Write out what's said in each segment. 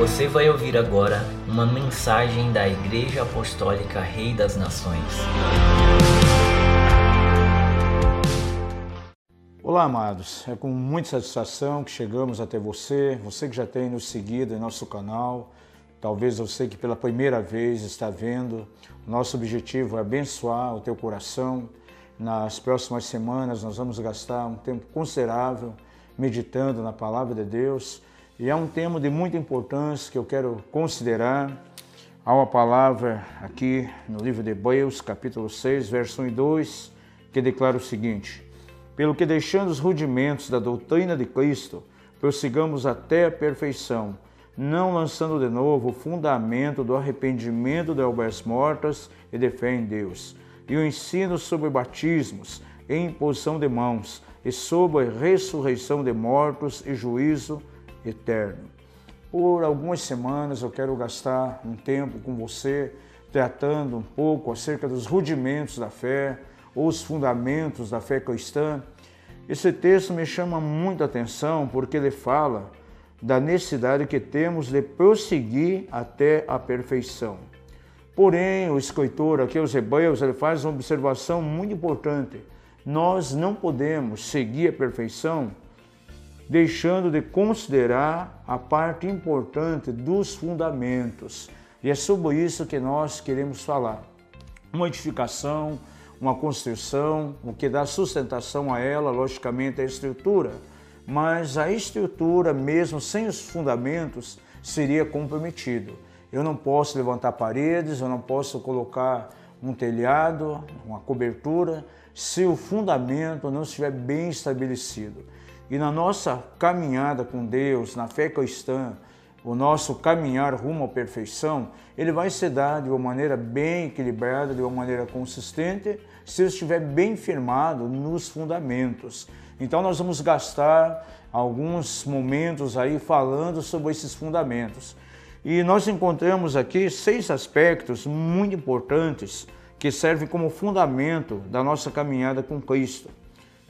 Você vai ouvir agora uma mensagem da Igreja Apostólica Rei das Nações. Olá, amados. É com muita satisfação que chegamos até você, você que já tem nos seguido em nosso canal, talvez você que pela primeira vez está vendo. Nosso objetivo é abençoar o teu coração. Nas próximas semanas nós vamos gastar um tempo considerável meditando na palavra de Deus e é um tema de muita importância que eu quero considerar. Há uma palavra aqui no livro de Hebreus, capítulo 6, verso 1 e 2, que declara o seguinte: Pelo que deixando os rudimentos da doutrina de Cristo, prossigamos até a perfeição, não lançando de novo o fundamento do arrependimento de obras mortas e de fé em Deus, e o ensino sobre batismos, e imposição de mãos, e sobre ressurreição de mortos e juízo eterno. Por algumas semanas eu quero gastar um tempo com você tratando um pouco acerca dos rudimentos da fé, ou os fundamentos da fé cristã. Esse texto me chama muita atenção porque ele fala da necessidade que temos de prosseguir até a perfeição. Porém, o escritor aqui, os Hebreus, ele faz uma observação muito importante. Nós não podemos seguir a perfeição deixando de considerar a parte importante dos fundamentos. E é sobre isso que nós queremos falar. Uma edificação, uma construção, o que dá sustentação a ela, logicamente, é a estrutura. Mas a estrutura, mesmo sem os fundamentos, seria comprometido. Eu não posso levantar paredes, eu não posso colocar um telhado, uma cobertura, se o fundamento não estiver bem estabelecido. E na nossa caminhada com Deus, na fé cristã, o nosso caminhar rumo à perfeição, ele vai se dar de uma maneira bem equilibrada, de uma maneira consistente, se estiver bem firmado nos fundamentos. Então nós vamos gastar alguns momentos aí falando sobre esses fundamentos. E nós encontramos aqui seis aspectos muito importantes que servem como fundamento da nossa caminhada com Cristo.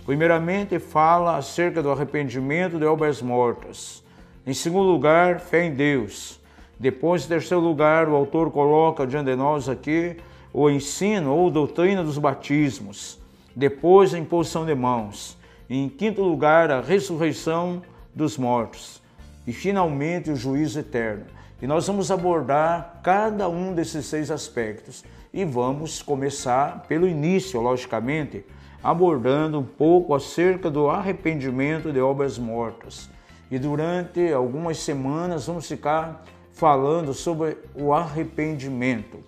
Primeiramente, fala acerca do arrependimento de obras mortas. Em segundo lugar, fé em Deus. Depois, em terceiro lugar, o autor coloca diante de nós aqui o ensino ou doutrina dos batismos. Depois, a imposição de mãos. Em quinto lugar, a ressurreição dos mortos. E, finalmente, o juízo eterno. E nós vamos abordar cada um desses seis aspectos. E vamos começar pelo início, logicamente, abordando um pouco acerca do arrependimento de obras mortas. E durante algumas semanas vamos ficar falando sobre o arrependimento.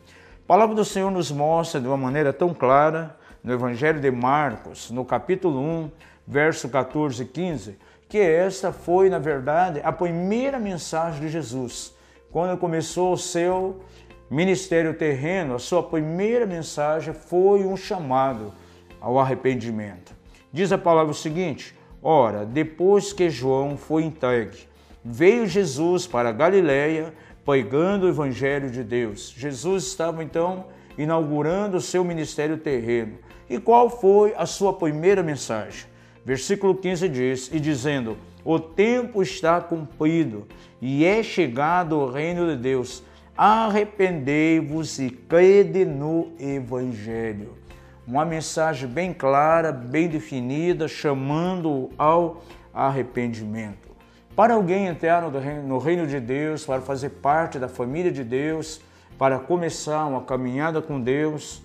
A palavra do Senhor nos mostra de uma maneira tão clara no Evangelho de Marcos, no capítulo 1, verso 14 e 15, que esta foi, na verdade, a primeira mensagem de Jesus. Quando começou o seu ministério terreno, a sua primeira mensagem foi um chamado ao arrependimento. Diz a palavra o seguinte: Ora, depois que João foi entregue, veio Jesus para Galiléia pregando o evangelho de Deus. Jesus estava então inaugurando o seu ministério terreno. E qual foi a sua primeira mensagem? Versículo 15 diz: E dizendo: O tempo está cumprido e é chegado o reino de Deus. Arrependei-vos e crede no evangelho uma mensagem bem clara, bem definida, chamando ao arrependimento. Para alguém entrar no reino de Deus, para fazer parte da família de Deus, para começar uma caminhada com Deus,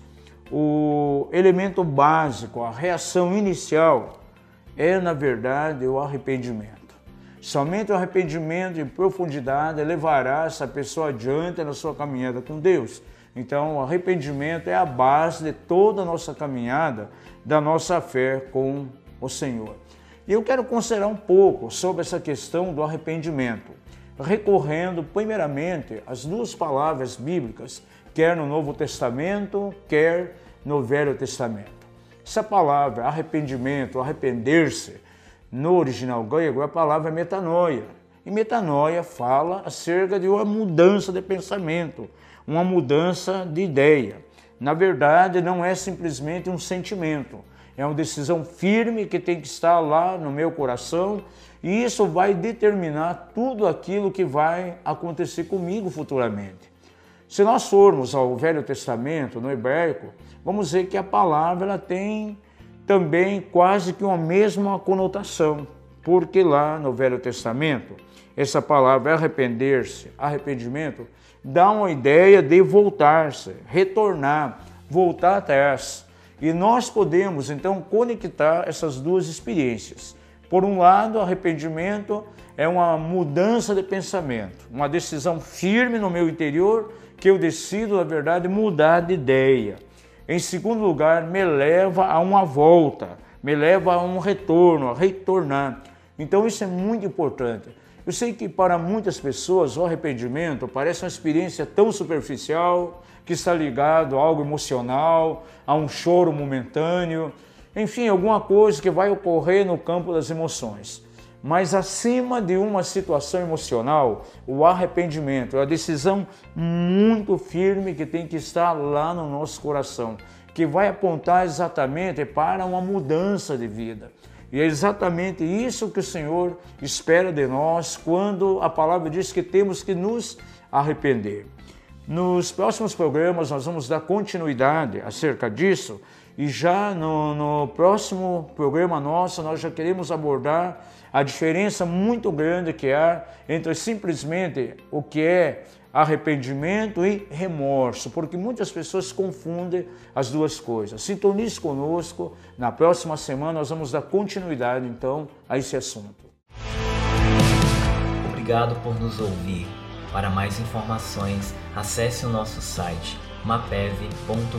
o elemento básico, a reação inicial é, na verdade, o arrependimento. Somente o arrependimento em profundidade levará essa pessoa adiante na sua caminhada com Deus. Então, o arrependimento é a base de toda a nossa caminhada, da nossa fé com o Senhor. E eu quero considerar um pouco sobre essa questão do arrependimento, recorrendo primeiramente às duas palavras bíblicas, quer no Novo Testamento, quer no Velho Testamento. Essa palavra, arrependimento, arrepender-se, no original grego, a palavra metanoia. E metanoia fala acerca de uma mudança de pensamento, uma mudança de ideia. Na verdade, não é simplesmente um sentimento, é uma decisão firme que tem que estar lá no meu coração e isso vai determinar tudo aquilo que vai acontecer comigo futuramente. Se nós formos ao Velho Testamento, no hebraico, vamos ver que a palavra ela tem também quase que uma mesma conotação, porque lá no Velho Testamento, essa palavra arrepender-se, arrependimento, dá uma ideia de voltar-se, retornar, voltar atrás. E nós podemos então conectar essas duas experiências. Por um lado, arrependimento é uma mudança de pensamento, uma decisão firme no meu interior que eu decido, na verdade, mudar de ideia. Em segundo lugar, me leva a uma volta, me leva a um retorno, a retornar. Então isso é muito importante. Eu sei que para muitas pessoas o arrependimento parece uma experiência tão superficial, que está ligado a algo emocional, a um choro momentâneo, enfim, alguma coisa que vai ocorrer no campo das emoções. Mas acima de uma situação emocional, o arrependimento é a decisão muito firme que tem que estar lá no nosso coração, que vai apontar exatamente para uma mudança de vida. E é exatamente isso que o Senhor espera de nós quando a palavra diz que temos que nos arrepender. Nos próximos programas nós vamos dar continuidade acerca disso e já no, no próximo programa nosso nós já queremos abordar a diferença muito grande que há entre simplesmente o que é arrependimento e remorso, porque muitas pessoas confundem as duas coisas. Sintonize conosco, na próxima semana nós vamos dar continuidade então a esse assunto. Obrigado por nos ouvir. Para mais informações, acesse o nosso site mapev.com.br.